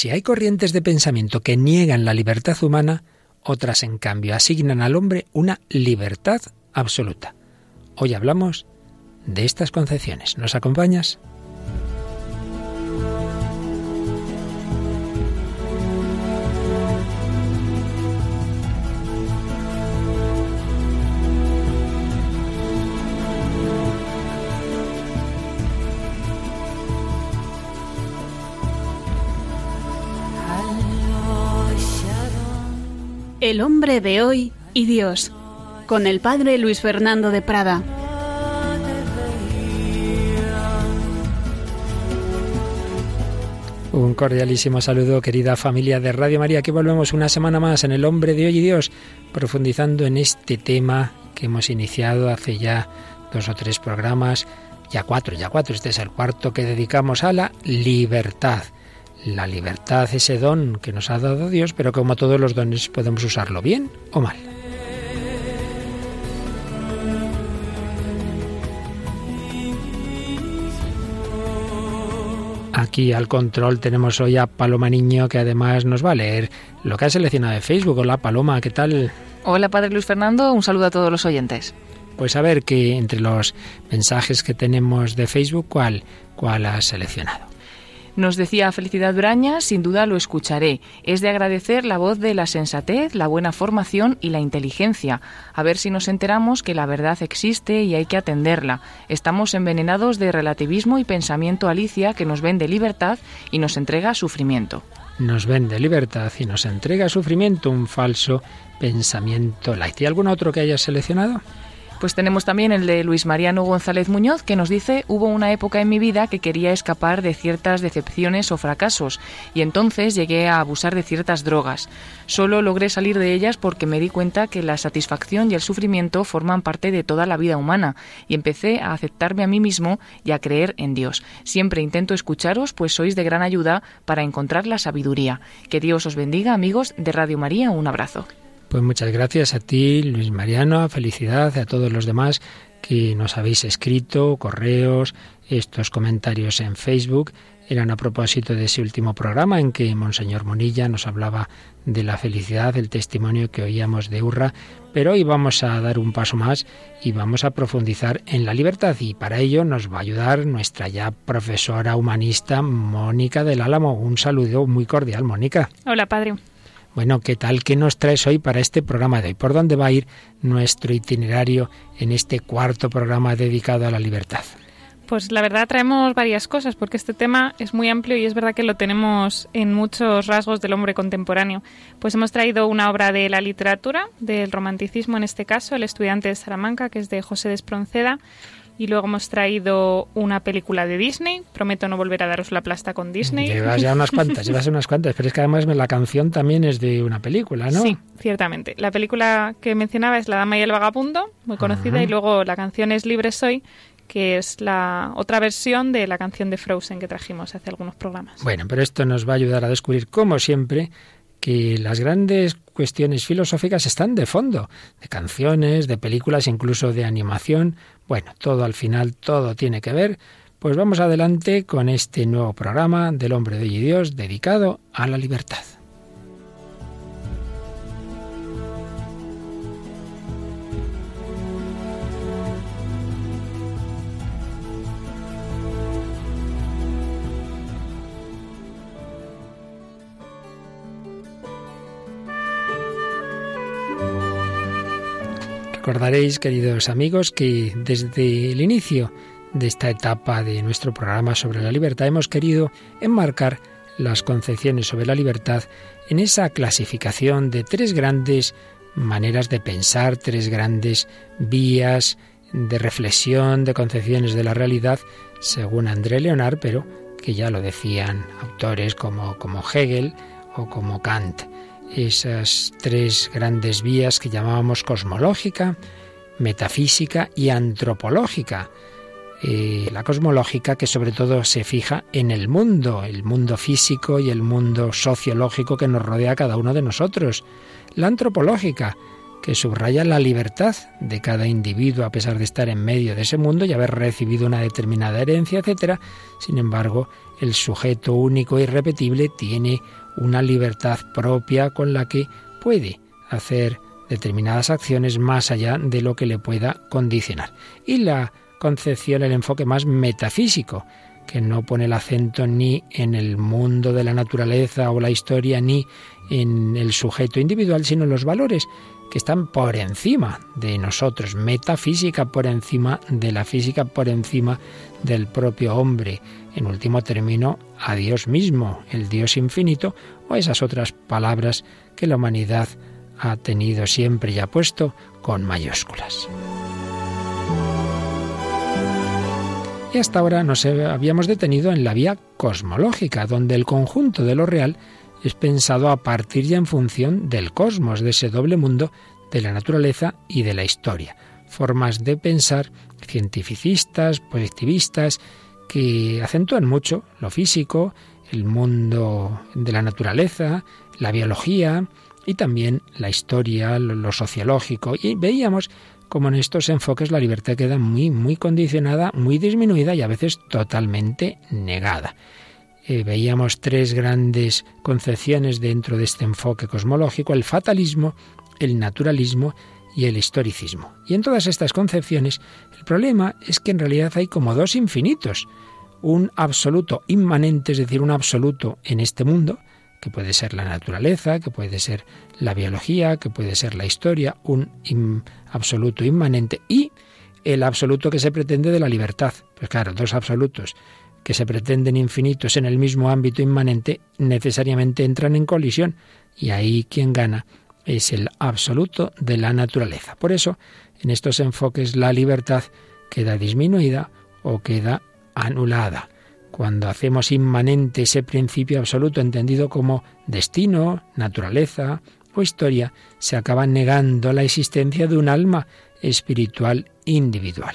Si hay corrientes de pensamiento que niegan la libertad humana, otras en cambio asignan al hombre una libertad absoluta. Hoy hablamos de estas concepciones. ¿Nos acompañas? El hombre de hoy y Dios, con el padre Luis Fernando de Prada. Un cordialísimo saludo, querida familia de Radio María. Aquí volvemos una semana más en El hombre de hoy y Dios, profundizando en este tema que hemos iniciado hace ya dos o tres programas, ya cuatro, ya cuatro. Este es el cuarto que dedicamos a la libertad la libertad, ese don que nos ha dado Dios, pero como todos los dones podemos usarlo bien o mal. Aquí al control tenemos hoy a Paloma Niño, que además nos va a leer lo que ha seleccionado de Facebook. Hola Paloma, ¿qué tal? Hola Padre Luis Fernando, un saludo a todos los oyentes. Pues a ver que entre los mensajes que tenemos de Facebook, ¿cuál, cuál has seleccionado? Nos decía Felicidad Braña, sin duda lo escucharé. Es de agradecer la voz de la sensatez, la buena formación y la inteligencia. A ver si nos enteramos que la verdad existe y hay que atenderla. Estamos envenenados de relativismo y pensamiento alicia que nos vende libertad y nos entrega sufrimiento. Nos vende libertad y nos entrega sufrimiento, un falso pensamiento light. ¿Y algún otro que hayas seleccionado? Pues tenemos también el de Luis Mariano González Muñoz, que nos dice, hubo una época en mi vida que quería escapar de ciertas decepciones o fracasos, y entonces llegué a abusar de ciertas drogas. Solo logré salir de ellas porque me di cuenta que la satisfacción y el sufrimiento forman parte de toda la vida humana, y empecé a aceptarme a mí mismo y a creer en Dios. Siempre intento escucharos, pues sois de gran ayuda para encontrar la sabiduría. Que Dios os bendiga, amigos de Radio María. Un abrazo. Pues muchas gracias a ti, Luis Mariano, felicidad a todos los demás que nos habéis escrito, correos, estos comentarios en Facebook. Eran a propósito de ese último programa en que Monseñor Monilla nos hablaba de la felicidad, el testimonio que oíamos de Urra, pero hoy vamos a dar un paso más y vamos a profundizar en la libertad y para ello nos va a ayudar nuestra ya profesora humanista Mónica del Álamo. Un saludo muy cordial, Mónica. Hola, padre. Bueno, ¿qué tal? ¿Qué nos traes hoy para este programa de hoy? ¿Por dónde va a ir nuestro itinerario en este cuarto programa dedicado a la libertad? Pues la verdad traemos varias cosas porque este tema es muy amplio y es verdad que lo tenemos en muchos rasgos del hombre contemporáneo. Pues hemos traído una obra de la literatura, del romanticismo en este caso, El estudiante de Salamanca, que es de José Despronceda, y luego hemos traído una película de Disney. Prometo no volver a daros la plasta con Disney. Llevas ya unas cuantas, llevas unas cuantas. Pero es que además la canción también es de una película, ¿no? Sí, ciertamente. La película que mencionaba es La Dama y el Vagabundo, muy conocida, y luego la canción es Libre Soy, que es la otra versión de la canción de Frozen que trajimos hace algunos programas. Bueno, pero esto nos va a ayudar a descubrir, como siempre, que las grandes cuestiones filosóficas están de fondo, de canciones, de películas, incluso de animación. Bueno, todo al final, todo tiene que ver. Pues vamos adelante con este nuevo programa del hombre de Dios dedicado a la libertad. Recordaréis, queridos amigos, que desde el inicio de esta etapa de nuestro programa sobre la libertad hemos querido enmarcar las concepciones sobre la libertad en esa clasificación de tres grandes maneras de pensar, tres grandes vías de reflexión, de concepciones de la realidad, según André Leonard, pero que ya lo decían autores como, como Hegel o como Kant esas tres grandes vías que llamábamos cosmológica, metafísica y antropológica. Eh, la cosmológica que sobre todo se fija en el mundo, el mundo físico y el mundo sociológico que nos rodea a cada uno de nosotros. La antropológica que subraya la libertad de cada individuo a pesar de estar en medio de ese mundo y haber recibido una determinada herencia, etc. Sin embargo, el sujeto único e irrepetible tiene una libertad propia con la que puede hacer determinadas acciones más allá de lo que le pueda condicionar. Y la concepción, el enfoque más metafísico, que no pone el acento ni en el mundo de la naturaleza o la historia, ni en el sujeto individual, sino en los valores que están por encima de nosotros, metafísica por encima de la física, por encima del propio hombre. En último término, a Dios mismo, el Dios infinito, o esas otras palabras que la humanidad ha tenido siempre y ha puesto con mayúsculas. Y hasta ahora nos habíamos detenido en la vía cosmológica, donde el conjunto de lo real es pensado a partir y en función del cosmos, de ese doble mundo de la naturaleza y de la historia. Formas de pensar cientificistas, positivistas, que acentúan mucho lo físico, el mundo de la naturaleza, la biología y también la historia, lo sociológico. Y veíamos como en estos enfoques la libertad queda muy, muy condicionada, muy disminuida y a veces totalmente negada. Eh, veíamos tres grandes concepciones dentro de este enfoque cosmológico, el fatalismo, el naturalismo y el historicismo. Y en todas estas concepciones, el problema es que en realidad hay como dos infinitos, un absoluto inmanente, es decir, un absoluto en este mundo, que puede ser la naturaleza, que puede ser la biología, que puede ser la historia, un absoluto inmanente y el absoluto que se pretende de la libertad. Pues claro, dos absolutos que se pretenden infinitos en el mismo ámbito inmanente necesariamente entran en colisión y ahí quien gana es el absoluto de la naturaleza. Por eso, en estos enfoques la libertad queda disminuida o queda anulada. Cuando hacemos inmanente ese principio absoluto entendido como destino, naturaleza, o historia se acaba negando la existencia de un alma espiritual individual.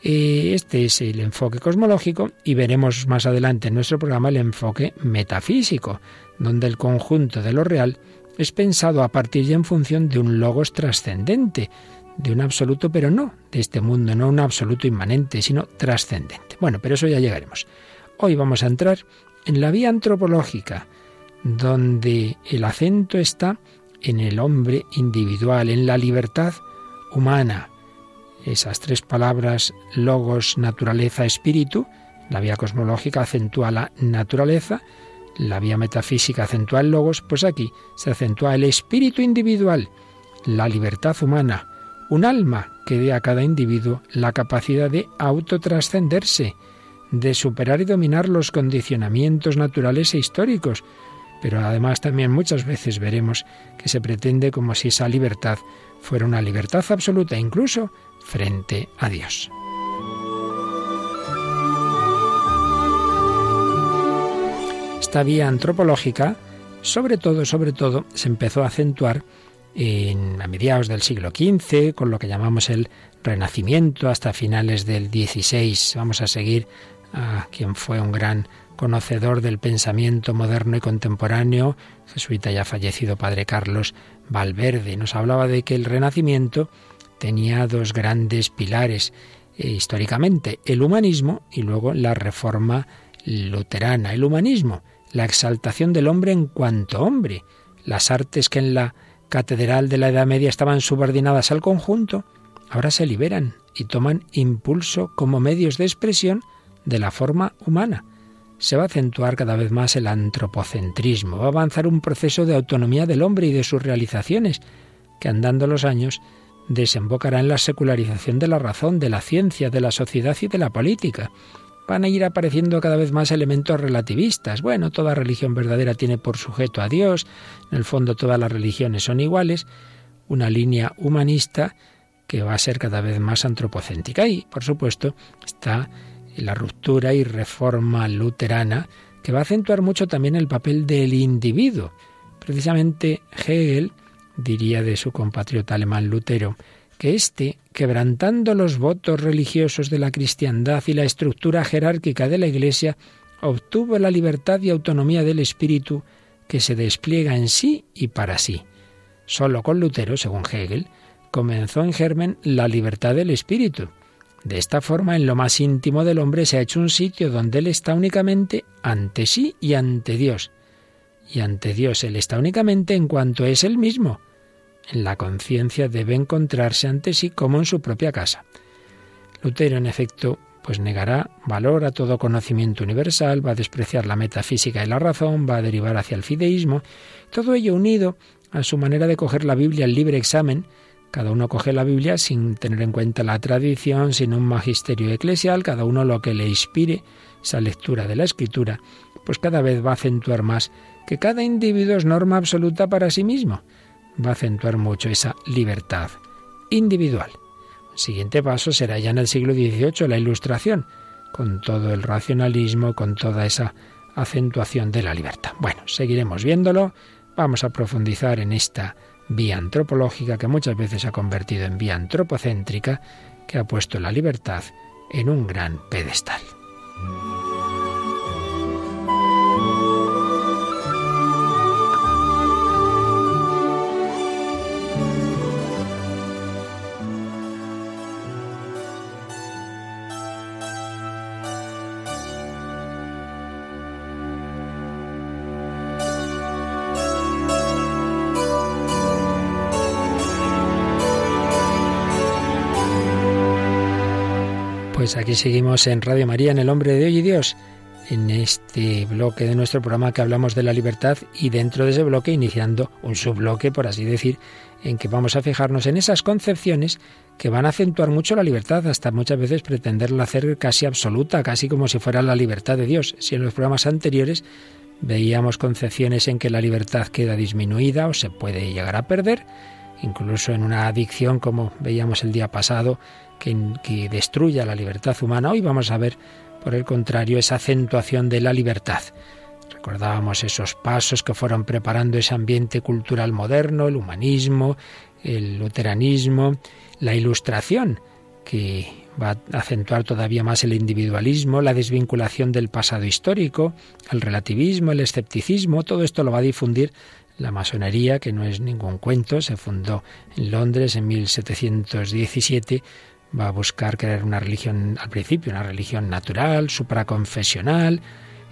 Este es el enfoque cosmológico y veremos más adelante en nuestro programa el enfoque metafísico, donde el conjunto de lo real es pensado a partir y en función de un logos trascendente, de un absoluto, pero no de este mundo, no un absoluto inmanente, sino trascendente. Bueno, pero eso ya llegaremos. Hoy vamos a entrar en la vía antropológica, donde el acento está en el hombre individual, en la libertad humana. Esas tres palabras, logos, naturaleza, espíritu, la vía cosmológica acentúa la naturaleza, la vía metafísica acentúa el logos, pues aquí se acentúa el espíritu individual, la libertad humana, un alma que dé a cada individuo la capacidad de autotrascenderse, de superar y dominar los condicionamientos naturales e históricos, pero además también muchas veces veremos que se pretende como si esa libertad fuera una libertad absoluta incluso frente a Dios. Esta vía antropológica, sobre todo, sobre todo, se empezó a acentuar en, a mediados del siglo XV, con lo que llamamos el Renacimiento, hasta finales del XVI. Vamos a seguir a quien fue un gran conocedor del pensamiento moderno y contemporáneo, jesuita ya fallecido padre Carlos Valverde. Nos hablaba de que el Renacimiento tenía dos grandes pilares eh, históricamente, el humanismo y luego la reforma luterana. El humanismo, la exaltación del hombre en cuanto hombre, las artes que en la catedral de la Edad Media estaban subordinadas al conjunto, ahora se liberan y toman impulso como medios de expresión de la forma humana se va a acentuar cada vez más el antropocentrismo, va a avanzar un proceso de autonomía del hombre y de sus realizaciones, que andando los años desembocará en la secularización de la razón, de la ciencia, de la sociedad y de la política. Van a ir apareciendo cada vez más elementos relativistas. Bueno, toda religión verdadera tiene por sujeto a Dios, en el fondo todas las religiones son iguales, una línea humanista que va a ser cada vez más antropocéntrica. Y, por supuesto, está la ruptura y reforma luterana, que va a acentuar mucho también el papel del individuo. Precisamente Hegel diría de su compatriota alemán Lutero que éste, quebrantando los votos religiosos de la cristiandad y la estructura jerárquica de la Iglesia, obtuvo la libertad y autonomía del espíritu que se despliega en sí y para sí. Solo con Lutero, según Hegel, comenzó en germen la libertad del espíritu. De esta forma, en lo más íntimo del hombre se ha hecho un sitio donde él está únicamente ante sí y ante Dios. Y ante Dios él está únicamente en cuanto es él mismo. En la conciencia debe encontrarse ante sí como en su propia casa. Lutero, en efecto, pues negará valor a todo conocimiento universal, va a despreciar la metafísica y la razón, va a derivar hacia el fideísmo, todo ello unido a su manera de coger la Biblia al libre examen. Cada uno coge la Biblia sin tener en cuenta la tradición, sin un magisterio eclesial, cada uno lo que le inspire, esa lectura de la escritura, pues cada vez va a acentuar más que cada individuo es norma absoluta para sí mismo. Va a acentuar mucho esa libertad individual. El siguiente paso será ya en el siglo XVIII la ilustración, con todo el racionalismo, con toda esa acentuación de la libertad. Bueno, seguiremos viéndolo Vamos a profundizar en esta vía antropológica que muchas veces se ha convertido en vía antropocéntrica, que ha puesto la libertad en un gran pedestal. Pues aquí seguimos en Radio María, en El Hombre de Hoy y Dios, en este bloque de nuestro programa que hablamos de la libertad y dentro de ese bloque iniciando un subbloque, por así decir, en que vamos a fijarnos en esas concepciones que van a acentuar mucho la libertad, hasta muchas veces pretenderla hacer casi absoluta, casi como si fuera la libertad de Dios. Si en los programas anteriores veíamos concepciones en que la libertad queda disminuida o se puede llegar a perder, incluso en una adicción como veíamos el día pasado, que, destruya la libertad humana. Hoy vamos a ver, por el contrario, esa acentuación de la libertad. Recordábamos esos pasos que fueron preparando ese ambiente cultural moderno, el humanismo, el luteranismo, la ilustración, que va a acentuar todavía más el individualismo, la desvinculación del pasado histórico, el relativismo, el escepticismo, todo esto lo va a difundir la masonería, que no es ningún cuento, se fundó en Londres en 1717 va a buscar crear una religión al principio, una religión natural, supraconfesional,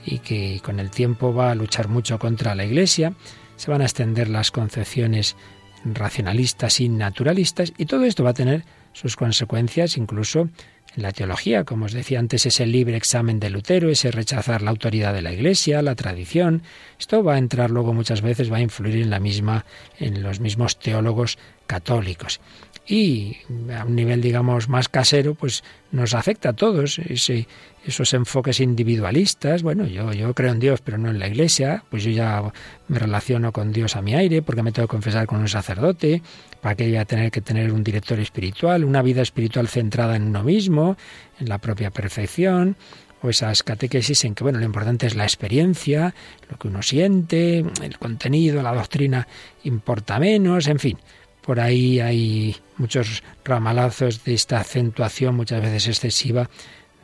y que con el tiempo va a luchar mucho contra la Iglesia. Se van a extender las concepciones racionalistas y naturalistas, y todo esto va a tener sus consecuencias incluso en la teología, como os decía antes, ese libre examen de Lutero, ese rechazar la autoridad de la Iglesia, la tradición, esto va a entrar luego muchas veces, va a influir en la misma, en los mismos teólogos católicos y a un nivel, digamos, más casero, pues nos afecta a todos. Ese, esos enfoques individualistas, bueno, yo, yo creo en Dios, pero no en la iglesia, pues yo ya me relaciono con Dios a mi aire, porque me tengo que confesar con un sacerdote, para que voy a tener que tener un director espiritual, una vida espiritual centrada en uno mismo, en la propia perfección, o esas catequesis en que, bueno, lo importante es la experiencia, lo que uno siente, el contenido, la doctrina importa menos, en fin. Por ahí hay muchos ramalazos de esta acentuación muchas veces excesiva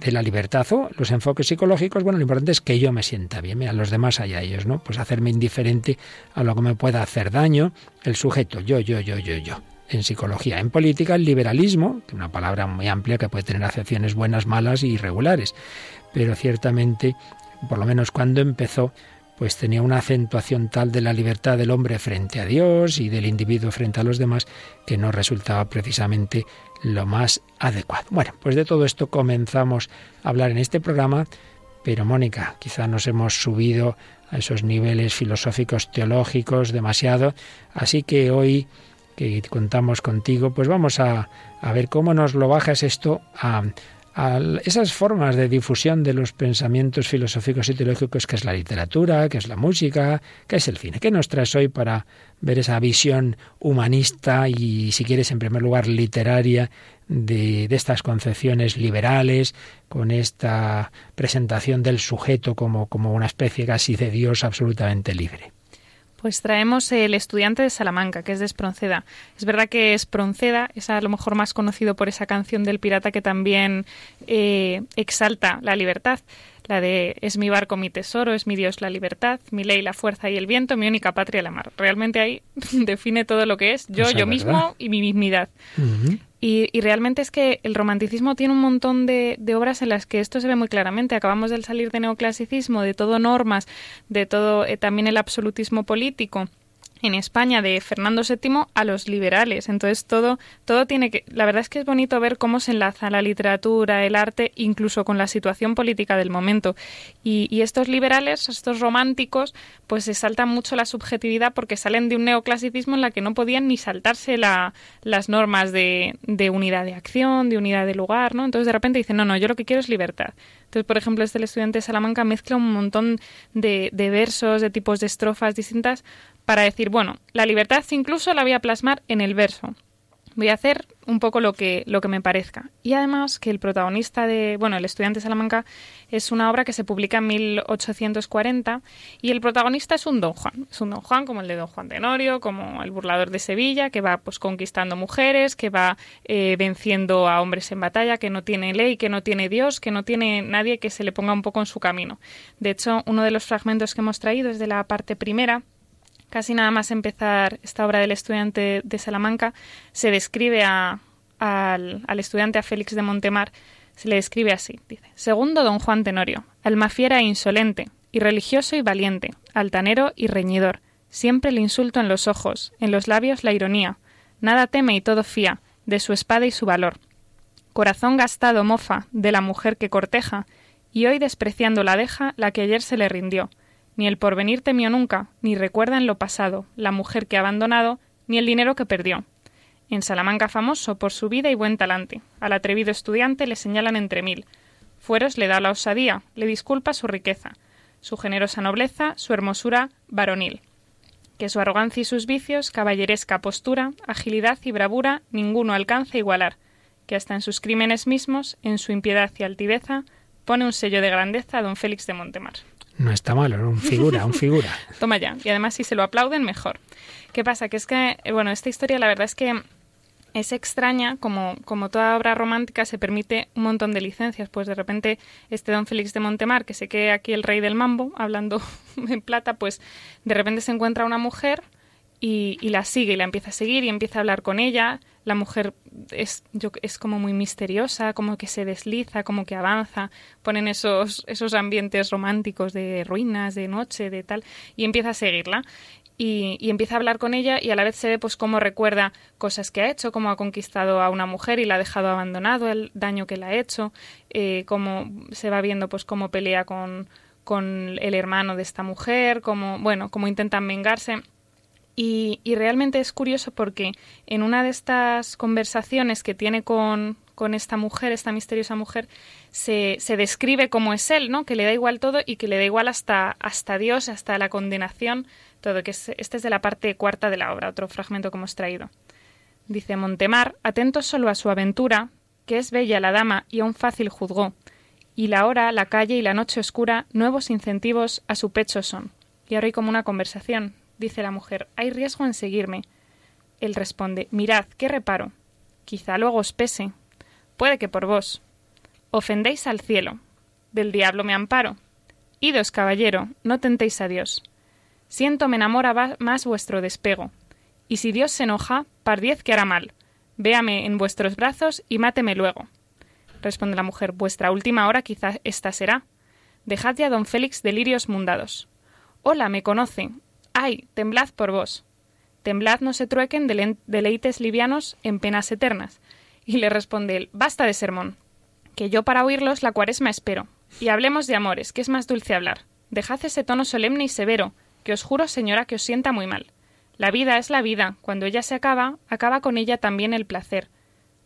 de la libertad o los enfoques psicológicos, bueno, lo importante es que yo me sienta bien, a los demás allá ellos, ¿no? Pues hacerme indiferente a lo que me pueda hacer daño, el sujeto, yo, yo, yo, yo, yo. En psicología, en política, el liberalismo, una palabra muy amplia que puede tener acepciones buenas, malas y irregulares, pero ciertamente, por lo menos cuando empezó, pues tenía una acentuación tal de la libertad del hombre frente a Dios y del individuo frente a los demás que no resultaba precisamente lo más adecuado. Bueno, pues de todo esto comenzamos a hablar en este programa, pero Mónica, quizá nos hemos subido a esos niveles filosóficos teológicos demasiado, así que hoy que contamos contigo, pues vamos a, a ver cómo nos lo bajas esto a, a esas formas de difusión de los pensamientos filosóficos y teológicos que es la literatura, que es la música, que es el cine. ¿Qué nos traes hoy para ver esa visión humanista y, si quieres, en primer lugar, literaria de, de estas concepciones liberales, con esta presentación del sujeto como, como una especie casi de Dios absolutamente libre? Pues traemos el estudiante de Salamanca, que es de Espronceda. Es verdad que Espronceda es a lo mejor más conocido por esa canción del pirata que también eh, exalta la libertad. la de es mi barco mi tesoro, es mi Dios la libertad, mi ley la fuerza y el viento, mi única patria la mar. Realmente ahí define todo lo que es yo, yo mismo y mi mismidad. Y, y, realmente es que el romanticismo tiene un montón de, de, obras en las que esto se ve muy claramente. Acabamos de salir de neoclasicismo, de todo normas, de todo eh, también el absolutismo político en España de Fernando VII a los liberales. Entonces todo, todo tiene que. La verdad es que es bonito ver cómo se enlaza la literatura, el arte, incluso con la situación política del momento. Y, estos liberales, estos románticos, pues se saltan mucho la subjetividad porque salen de un neoclasicismo en la que no podían ni saltarse la, las normas de, de unidad de acción, de unidad de lugar, ¿no? Entonces de repente dicen, no, no, yo lo que quiero es libertad. Entonces, por ejemplo, este estudiante de Salamanca mezcla un montón de, de versos, de tipos de estrofas distintas para decir, bueno, la libertad incluso la voy a plasmar en el verso. Voy a hacer un poco lo que, lo que me parezca. Y además que el protagonista de, bueno, el estudiante Salamanca es una obra que se publica en 1840 y el protagonista es un don Juan. Es un don Juan como el de don Juan Tenorio, como el burlador de Sevilla, que va pues conquistando mujeres, que va eh, venciendo a hombres en batalla, que no tiene ley, que no tiene Dios, que no tiene nadie que se le ponga un poco en su camino. De hecho, uno de los fragmentos que hemos traído es de la parte primera, casi nada más empezar esta obra del estudiante de Salamanca, se describe al, al, estudiante, a Félix de Montemar, se le describe así. Dice, segundo don Juan Tenorio, alma fiera e insolente, y religioso y valiente, altanero y reñidor, siempre el insulto en los ojos, en los labios la ironía, nada teme y todo fía, de su espada y su valor. Corazón gastado mofa de la mujer que corteja, y hoy despreciando la deja la que ayer se le rindió, ni el porvenir temió nunca, ni recuerda en lo pasado la mujer que ha abandonado, ni el dinero que perdió. En Salamanca famoso por su vida y buen talante, al atrevido estudiante le señalan entre mil. Fueros le da la osadía, le disculpa su riqueza, su generosa nobleza, su hermosura varonil. Que su arrogancia y sus vicios, caballeresca postura, agilidad y bravura, ninguno alcanza igualar, que hasta en sus crímenes mismos, en su impiedad y altiveza, pone un sello de grandeza a don Félix de Montemar. No está malo, un figura, un figura. Toma ya. Y además, si se lo aplauden, mejor. ¿Qué pasa? Que es que, eh, bueno, esta historia la verdad es que es extraña, como, como toda obra romántica se permite un montón de licencias. Pues de repente este don Félix de Montemar, que se quede aquí el rey del mambo, hablando en plata, pues de repente se encuentra una mujer y, y, la sigue y la empieza a seguir y empieza a hablar con ella. La mujer es, yo, es como muy misteriosa, como que se desliza, como que avanza, ponen esos, esos ambientes románticos de ruinas, de noche, de tal, y empieza a seguirla. Y, y, empieza a hablar con ella y a la vez se ve pues cómo recuerda cosas que ha hecho, cómo ha conquistado a una mujer y la ha dejado abandonado, el daño que le ha hecho, eh, cómo se va viendo pues cómo pelea con, con el hermano de esta mujer, cómo, bueno, cómo intentan vengarse. Y, realmente es curioso porque en una de estas conversaciones que tiene con, con esta mujer, esta misteriosa mujer, se, se, describe cómo es él, ¿no? Que le da igual todo y que le da igual hasta, hasta Dios, hasta la condenación, todo. Que es, este es de la parte cuarta de la obra, otro fragmento que hemos traído. Dice Montemar, atento solo a su aventura, que es bella la dama y aún fácil juzgó, y la hora, la calle y la noche oscura nuevos incentivos a su pecho son. Y ahora hay como una conversación, dice la mujer, hay riesgo en seguirme. Él responde, mirad, ¿qué reparo? Quizá luego os pese. Puede que por vos. Ofendéis al cielo. Del diablo me amparo. Idos, caballero, no tentéis a Dios. Siento me enamora más vuestro despego. Y si Dios se enoja, pardiez que hará mal. Véame en vuestros brazos y máteme luego. Responde la mujer, vuestra última hora quizá esta será. Dejad ya don Félix delirios mundados. Hola, me conoce, ¡Ay! temblad por vos. Temblad no se truequen deleites livianos en penas eternas. Y le responde él, basta de sermón, que yo para oírlos la cuaresma espero. Y hablemos de amores, que es más dulce hablar. Dejad ese tono solemne y severo, que os juro, señora, que os sienta muy mal. La vida es la vida, cuando ella se acaba, acaba con ella también el placer.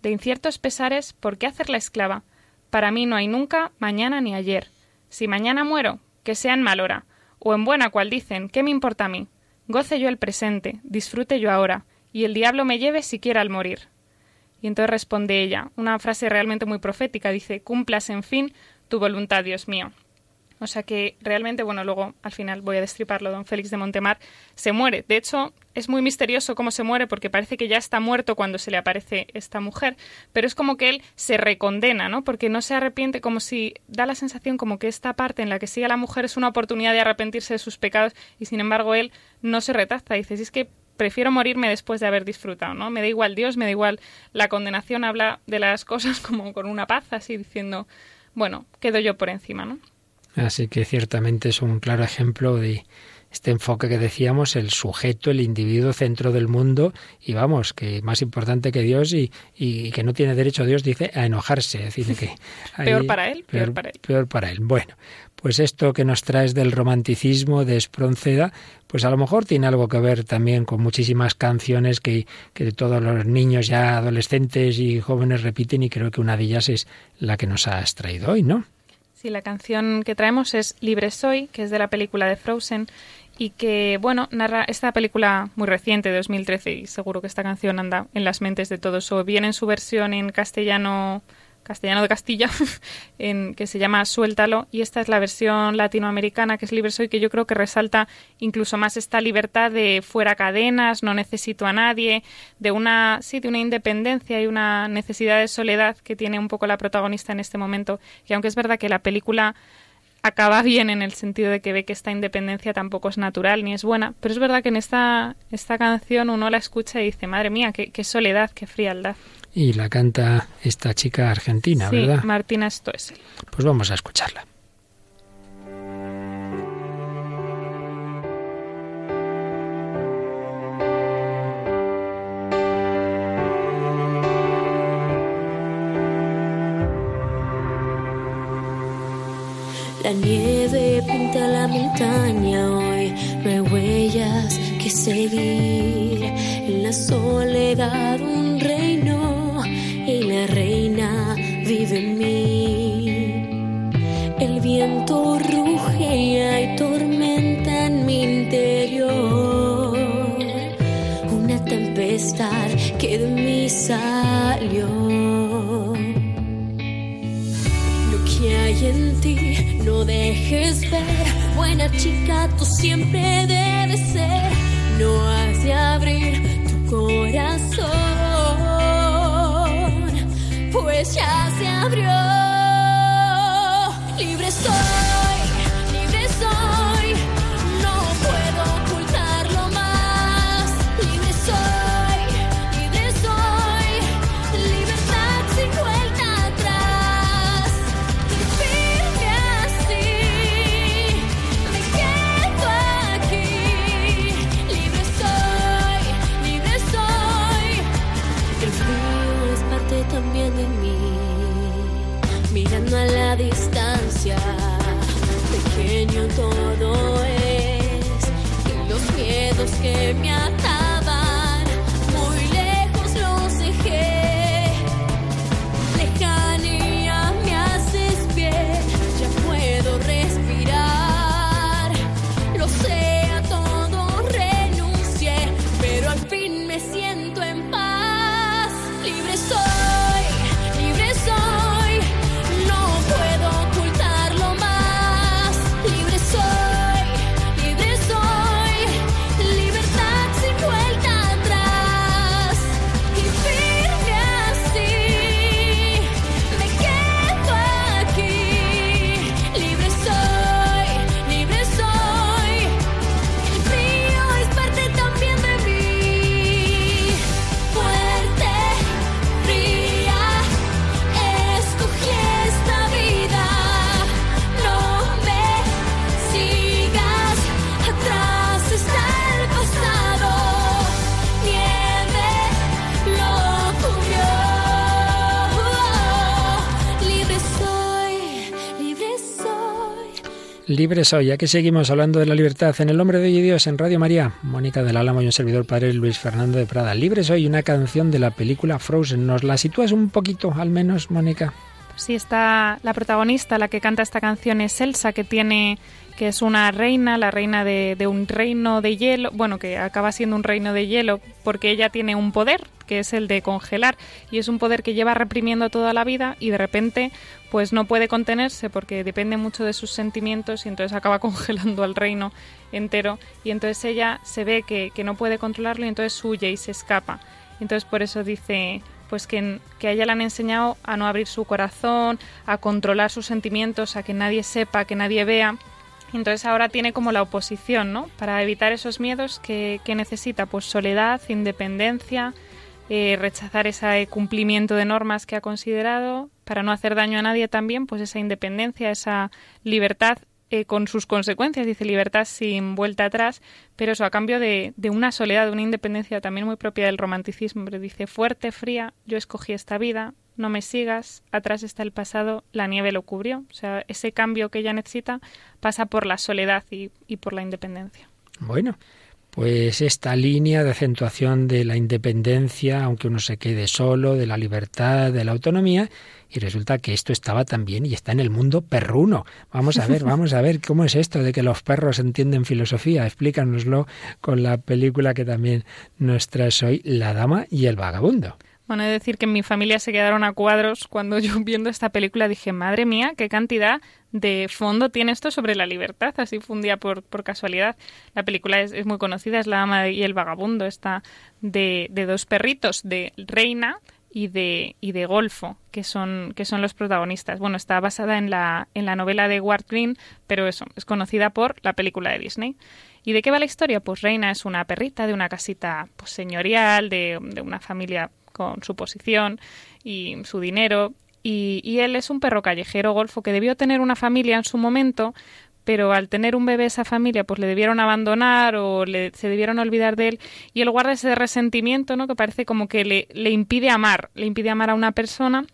De inciertos pesares, ¿por qué hacerla esclava? Para mí no hay nunca, mañana ni ayer. Si mañana muero, que sea en mal hora, o en buena cual dicen, ¿qué me importa a mí? Goce yo el presente, disfrute yo ahora, y el diablo me lleve siquiera al morir. Y entonces responde ella, una frase realmente muy profética, dice, cumplas en fin tu voluntad, Dios mío. O sea que realmente, bueno, luego al final voy a destriparlo, don Félix de Montemar se muere. De hecho, es muy misterioso cómo se muere porque parece que ya está muerto cuando se le aparece esta mujer, pero es como que él se recondena, ¿no? Porque no se arrepiente, como si da la sensación como que esta parte en la que sigue a la mujer es una oportunidad de arrepentirse de sus pecados y sin embargo él no se retracta. Dice, si es que prefiero morirme después de haber disfrutado, ¿no? Me da igual Dios, me da igual la condenación, habla de las cosas como con una paz, así diciendo, bueno, quedo yo por encima, ¿no? Así que ciertamente es un claro ejemplo de este enfoque que decíamos, el sujeto, el individuo centro del mundo, y vamos, que más importante que Dios y, y que no tiene derecho Dios, dice, a enojarse. Es decir, que peor para él, peor, para él. Peor para él. Bueno, pues esto que nos traes del romanticismo de Espronceda, pues a lo mejor tiene algo que ver también con muchísimas canciones que, que todos los niños ya adolescentes y jóvenes repiten y creo que una de ellas es la que nos has traído hoy, ¿no? Sí, la canción que traemos es Libre Soy, que es de la película de Frozen y que, bueno, narra esta película muy reciente, de 2013, y seguro que esta canción anda en las mentes de todos, o bien en su versión en castellano castellano de Castilla, en, que se llama Suéltalo, y esta es la versión latinoamericana, que es Libre Soy, que yo creo que resalta incluso más esta libertad de fuera cadenas, no necesito a nadie, de una, sí, de una independencia y una necesidad de soledad que tiene un poco la protagonista en este momento. Y aunque es verdad que la película acaba bien en el sentido de que ve que esta independencia tampoco es natural ni es buena, pero es verdad que en esta, esta canción uno la escucha y dice, madre mía, qué, qué soledad, qué frialdad y la canta esta chica argentina, sí, ¿verdad? Martina Stoessel. Pues vamos a escucharla. La nieve pinta la montaña hoy, no hay huellas que seguir. En la soledad un la reina vive en mí. El viento ruge y hay tormenta en mi interior. Una tempestad que de mí salió. Lo que hay en ti, no dejes ver. Buena chica, tú siempre debes ser. No has de abrir tu corazón, pues ya se abrió. Libre soy, Libre soy, ya que seguimos hablando de la libertad en el nombre de hoy Dios en Radio María. Mónica del Álamo y un servidor padre Luis Fernando de Prada. Libre soy, una canción de la película Frozen. ¿Nos la sitúas un poquito, al menos, Mónica? Sí, está la protagonista, la que canta esta canción es Elsa, que tiene que es una reina, la reina de, de, un reino de hielo, bueno, que acaba siendo un reino de hielo porque ella tiene un poder, que es el de congelar, y es un poder que lleva reprimiendo toda la vida y de repente pues no puede contenerse porque depende mucho de sus sentimientos y entonces acaba congelando al reino entero y entonces ella se ve que, que no puede controlarlo y entonces huye y se escapa. Entonces por eso dice pues que, que a ella le han enseñado a no abrir su corazón, a controlar sus sentimientos, a que nadie sepa, que nadie vea entonces ahora tiene como la oposición, ¿no? Para evitar esos miedos que, necesita, pues soledad, independencia, eh, rechazar ese cumplimiento de normas que ha considerado, para no hacer daño a nadie también, pues esa independencia, esa libertad eh, con sus consecuencias, dice libertad sin vuelta atrás, pero eso a cambio de, de, una soledad, de una independencia también muy propia del romanticismo, pero dice fuerte, fría, yo escogí esta vida, no me sigas, atrás está el pasado, la nieve lo cubrió. O sea, ese cambio que ella necesita pasa por la soledad y, y por la independencia. Bueno, pues esta línea de acentuación de la independencia, aunque uno se quede solo, de la libertad, de la autonomía, y resulta que esto estaba también y está en el mundo perruno. Vamos a ver, vamos a ver cómo es esto de que los perros entienden filosofía. Explícanoslo con la película que también nos traes hoy, La Dama y el Vagabundo. Bueno, he de decir que en mi familia se quedaron a cuadros cuando yo viendo esta película dije, madre mía, qué cantidad de fondo tiene esto sobre la libertad. Así fue un día por, por casualidad. La película es, es, muy conocida, es La ama y el vagabundo. Está de, de dos perritos, de Reina y de, y de Golfo, que son, que son los protagonistas. Bueno, está basada en la, en la novela de Ward Green, pero eso, es conocida por la película de Disney. ¿Y de qué va la historia? Pues Reina es una perrita de una casita pues, señorial, de, de una familia con su posición y su dinero. Y, él es un perro callejero golfo que debió tener una familia en su momento, pero al tener un bebé esa familia pues le debieron abandonar o le, se debieron olvidar de él. Y él guarda ese resentimiento no que parece como que le, le impide amar le impide amar a una persona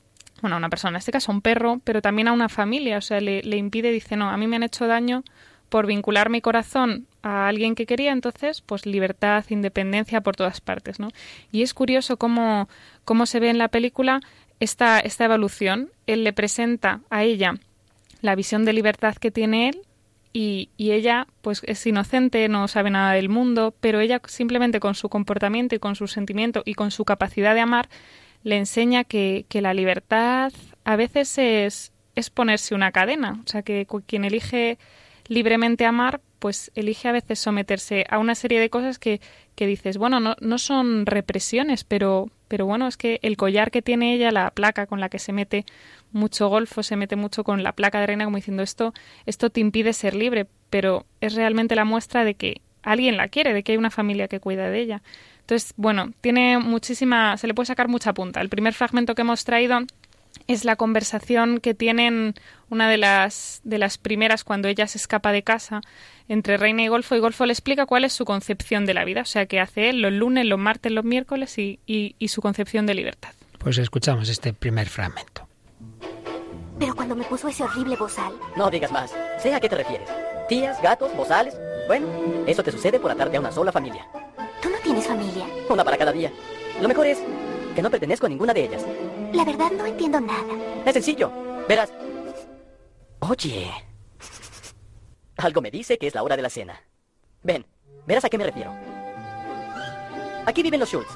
bueno a una persona en este caso a un perro pero también a una familia. O sea le, le impide dice no a mí me han hecho daño por vincular mi corazón a alguien que quería, entonces, pues libertad, independencia por todas partes, ¿no? Y es curioso cómo, cómo se ve en la película esta, esta evolución. Él le presenta a ella la visión de libertad que tiene él y, y, ella pues es inocente, no sabe nada del mundo, pero ella simplemente con su comportamiento y con su sentimiento y con su capacidad de amar le enseña que, que la libertad a veces es, es ponerse una cadena, o sea que quien elige libremente amar, pues elige a veces someterse a una serie de cosas que, que dices, bueno, no, no son represiones, pero, pero bueno, es que el collar que tiene ella, la placa con la que se mete mucho golfo, se mete mucho con la placa de reina, como diciendo esto, esto te impide ser libre, pero es realmente la muestra de que alguien la quiere, de que hay una familia que cuida de ella. Entonces, bueno, tiene muchísima, se le puede sacar mucha punta. El primer fragmento que hemos traído es la conversación que tienen una de las de las primeras cuando ella se escapa de casa entre Reina y Golfo y Golfo le explica cuál es su concepción de la vida, o sea, que hace él los lunes, los martes, los miércoles y, y, y su concepción de libertad. Pues escuchamos este primer fragmento. Pero cuando me puso ese horrible bozal. No digas más. Sé a qué te refieres. Tías, gatos, bozales. Bueno, eso te sucede por atarte a una sola familia. Tú no tienes familia. Una para cada día. Lo mejor es que no pertenezco a ninguna de ellas. La verdad no entiendo nada. Es sencillo. Verás. Oye. Algo me dice que es la hora de la cena. Ven, verás a qué me refiero. Aquí viven los Schultz.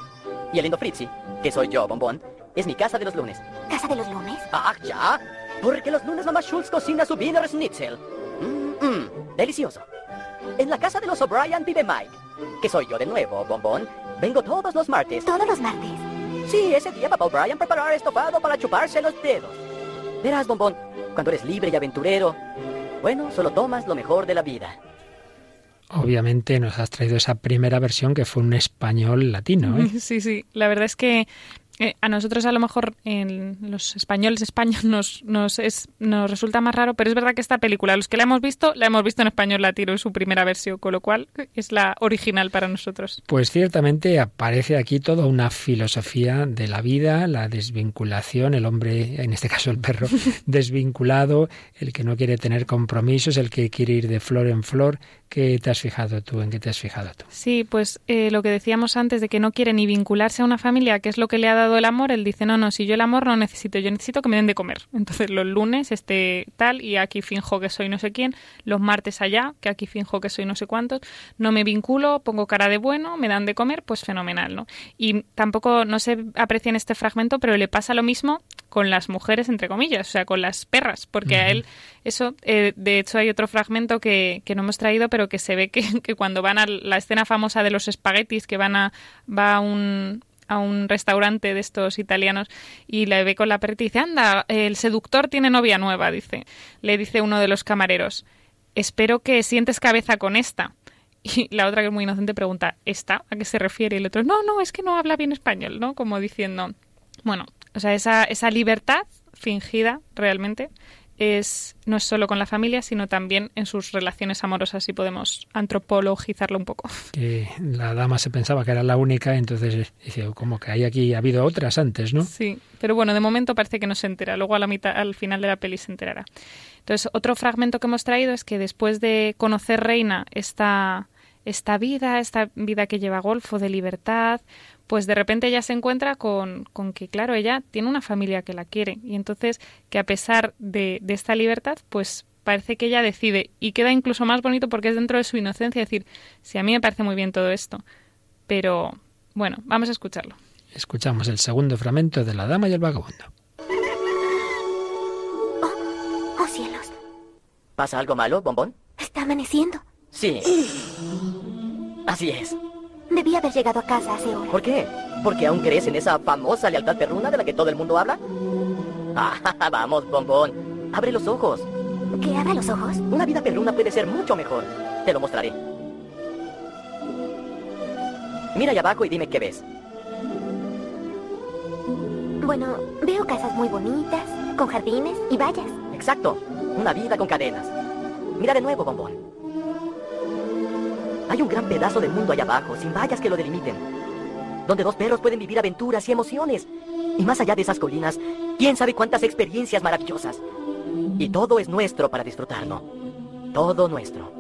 Y el lindo Fritzi, que soy yo, bombón, es mi casa de los lunes. ¿Casa de los lunes? Ah, ya. Porque los lunes mamá Schultz cocina su Wiener Schnitzel. Mmm, mmm, delicioso. En la casa de los O'Brien vive Mike, que soy yo de nuevo, bombón. Vengo todos los martes. ¿Todos los martes? Sí, ese día papá O'Brien preparar estofado para chuparse los dedos. Verás, bombón, cuando eres libre y aventurero, bueno, solo tomas lo mejor de la vida. Obviamente nos has traído esa primera versión que fue un español latino. ¿eh? Sí, sí. La verdad es que eh, a nosotros a lo mejor en los españoles España nos, nos, es, nos resulta más raro, pero es verdad que esta película, los que la hemos visto, la hemos visto en español latino en su primera versión, con lo cual es la original para nosotros. Pues ciertamente aparece aquí toda una filosofía de la vida, la desvinculación, el hombre, en este caso el perro, desvinculado, el que no quiere tener compromisos, el que quiere ir de flor en flor, ¿Qué te has fijado tú? ¿En qué te has fijado tú? Sí, pues eh, lo que decíamos antes de que no quiere ni vincularse a una familia, que es lo que le ha dado el amor, él dice, no, no, si yo el amor no necesito, yo necesito que me den de comer. Entonces los lunes este tal y aquí finjo que soy no sé quién, los martes allá, que aquí finjo que soy no sé cuántos, no me vinculo, pongo cara de bueno, me dan de comer, pues fenomenal, ¿no? Y tampoco, no se aprecia en este fragmento, pero le pasa lo mismo con las mujeres, entre comillas, o sea, con las perras, porque a él, eso, eh, de hecho hay otro fragmento que, que no hemos traído, pero que se ve que, que, cuando van a la escena famosa de los espaguetis, que van a, va a un, a un restaurante de estos italianos y le ve con la perrita y dice, anda, el seductor tiene novia nueva, dice. Le dice uno de los camareros, espero que sientes cabeza con esta. Y la otra que es muy inocente pregunta, ¿esta? ¿A qué se refiere? Y el otro, no, no, es que no habla bien español, ¿no? Como diciendo, bueno, o sea, esa, esa libertad fingida realmente es no es solo con la familia, sino también en sus relaciones amorosas, si podemos antropologizarlo un poco. Que la dama se pensaba que era la única, entonces dice, como que hay aquí, ha habido otras antes, ¿no? Sí, pero bueno, de momento parece que no se entera, luego a la mitad, al final de la peli se enterará. Entonces, otro fragmento que hemos traído es que después de conocer Reina esta, esta vida, esta vida que lleva Golfo de libertad, pues de repente ella se encuentra con, con, que, claro, ella tiene una familia que la quiere y entonces que a pesar de, de, esta libertad, pues parece que ella decide y queda incluso más bonito porque es dentro de su inocencia decir, sí, a mí me parece muy bien todo esto, pero bueno, vamos a escucharlo. Escuchamos el segundo fragmento de La Dama y el Vagabundo. Oh, oh cielos. ¿Pasa algo malo, bombón? Está amaneciendo. Sí. Así es. Debí haber llegado a casa hace horas. ¿Por qué? ¿Porque aún crees en esa famosa lealtad perruna de la que todo el mundo habla? Ah, vamos, bombón. Abre los ojos. ¿Que abra los ojos? Una vida perruna puede ser mucho mejor. Te lo mostraré. Mira allá abajo y dime qué ves. Bueno, veo casas muy bonitas, con jardines y vallas. Exacto. Una vida con cadenas. Mira de nuevo, bombón. Hay un gran pedazo de mundo allá abajo, sin vallas que lo delimiten. Donde dos perros pueden vivir aventuras y emociones. Y más allá de esas colinas, quién sabe cuántas experiencias maravillosas. Y todo es nuestro para disfrutarlo. Todo nuestro.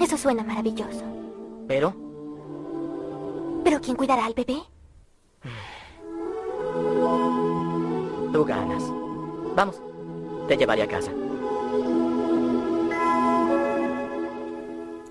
Eso suena maravilloso. ¿Pero? ¿Pero quién cuidará al bebé? Tú ganas. Vamos, te llevaré a casa.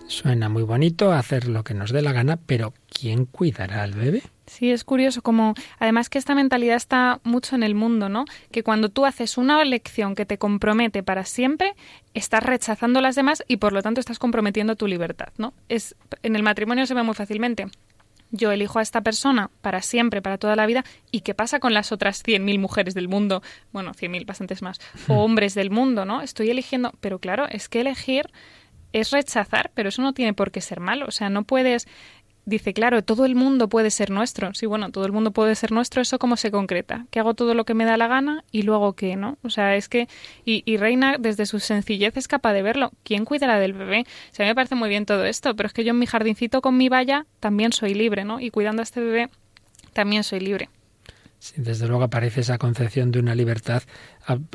Suena muy bonito hacer lo que nos dé la gana, pero ¿quién cuidará al bebé? Sí, es curioso como además que esta mentalidad está mucho en el mundo, ¿no? Que cuando tú haces una elección que te compromete para siempre, estás rechazando las demás y por lo tanto estás comprometiendo tu libertad, ¿no? Es en el matrimonio se ve muy fácilmente. Yo elijo a esta persona para siempre, para toda la vida, ¿y qué pasa con las otras 100.000 mujeres del mundo? Bueno, 100.000, bastantes más, o hombres del mundo, ¿no? Estoy eligiendo, pero claro, es que elegir es rechazar, pero eso no tiene por qué ser malo. O sea, no puedes. Dice, claro, todo el mundo puede ser nuestro. Sí, bueno, todo el mundo puede ser nuestro. ¿Eso cómo se concreta? Que hago todo lo que me da la gana y luego qué, ¿no? O sea, es que. Y, y Reina, desde su sencillez, es capaz de verlo. ¿Quién cuidará del bebé? O sea, a mí me parece muy bien todo esto, pero es que yo en mi jardincito con mi valla también soy libre, ¿no? Y cuidando a este bebé también soy libre. Desde luego aparece esa concepción de una libertad,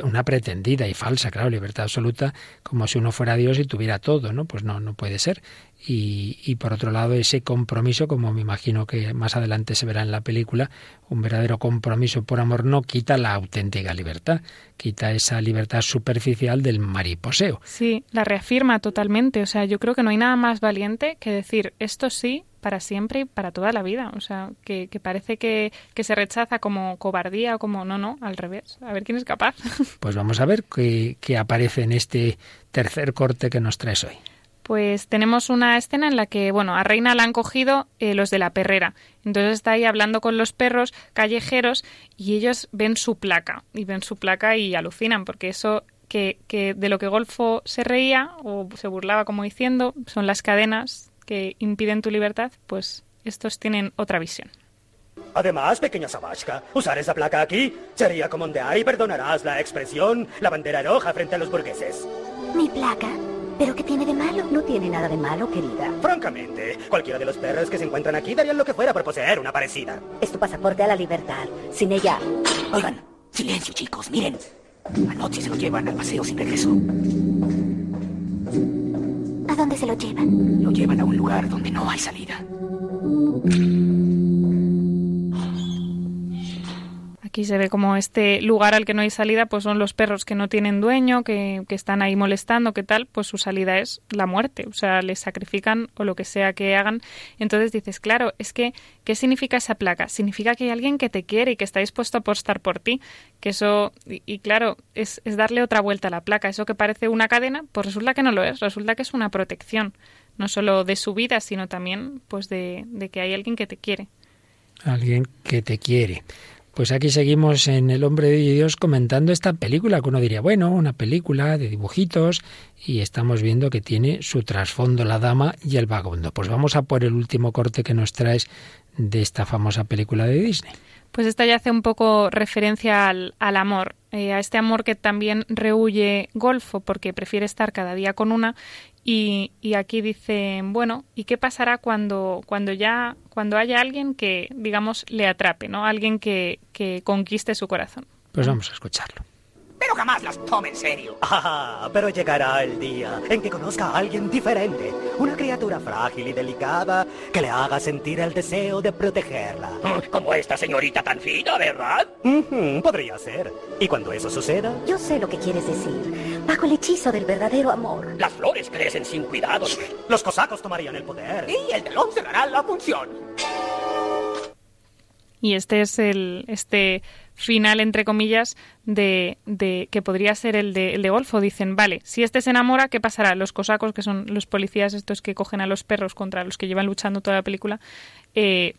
una pretendida y falsa, claro, libertad absoluta, como si uno fuera Dios y tuviera todo, ¿no? Pues no, no puede ser. Y, y por otro lado, ese compromiso, como me imagino que más adelante se verá en la película, un verdadero compromiso por amor no quita la auténtica libertad, quita esa libertad superficial del mariposeo. Sí, la reafirma totalmente. O sea, yo creo que no hay nada más valiente que decir esto sí, para siempre y para toda la vida. O sea, que, que parece que, que, se rechaza como cobardía o como no, no, al revés. A ver quién es capaz. Pues vamos a ver qué, qué aparece en este tercer corte que nos traes hoy. Pues tenemos una escena en la que, bueno, a Reina la han cogido eh, los de la perrera. Entonces está ahí hablando con los perros callejeros y ellos ven su placa. Y ven su placa y alucinan, porque eso que, que de lo que Golfo se reía o se burlaba como diciendo son las cadenas que impiden tu libertad, pues estos tienen otra visión. Además, pequeña Sabashka, usar esa placa aquí sería como de ahí perdonarás la expresión, la bandera roja frente a los burgueses. ¿Mi placa? ¿Pero qué tiene de malo? No tiene nada de malo, querida. Francamente, cualquiera de los perros que se encuentran aquí darían lo que fuera por poseer una parecida. Es tu pasaporte a la libertad. Sin ella... Oigan, silencio, chicos, miren. Anoche se lo llevan al paseo sin regreso. ¿A dónde se lo llevan? Lo llevan a un lugar donde no hay salida. Aquí se ve como este lugar al que no hay salida, pues son los perros que no tienen dueño, que, que, están ahí molestando, que tal, pues su salida es la muerte, o sea, les sacrifican o lo que sea que hagan. Entonces dices, claro, es que, ¿qué significa esa placa? Significa que hay alguien que te quiere y que está dispuesto a apostar por ti, que eso, y, y claro, es, es darle otra vuelta a la placa. Eso que parece una cadena, pues resulta que no lo es, resulta que es una protección, no solo de su vida, sino también, pues, de, de que hay alguien que te quiere. Alguien que te quiere. Pues aquí seguimos en El hombre de Dios comentando esta película, que uno diría, bueno, una película de dibujitos y estamos viendo que tiene su trasfondo la dama y el vagabundo. Pues vamos a por el último corte que nos traes de esta famosa película de Disney. Pues esta ya hace un poco referencia al, al amor, eh, a este amor que también rehuye Golfo porque prefiere estar cada día con una y, y, aquí dicen, bueno, ¿y qué pasará cuando, cuando ya, cuando haya alguien que, digamos, le atrape, ¿no? Alguien que, que conquiste su corazón. Pues vamos a escucharlo. Pero jamás las tome en serio. Ah, pero llegará el día en que conozca a alguien diferente. Una criatura frágil y delicada que le haga sentir el deseo de protegerla. Como esta señorita tan fina, ¿verdad? Uh -huh, podría ser. ¿Y cuando eso suceda? Yo sé lo que quieres decir. Bajo el hechizo del verdadero amor. Las flores crecen sin cuidado. Los cosacos tomarían el poder. Y el telón cerrará la función. Y este es el este final, entre comillas, de, de que podría ser el de, el de Golfo. Dicen, vale, si este se enamora, ¿qué pasará? Los cosacos, que son los policías estos que cogen a los perros contra los que llevan luchando toda la película, eh,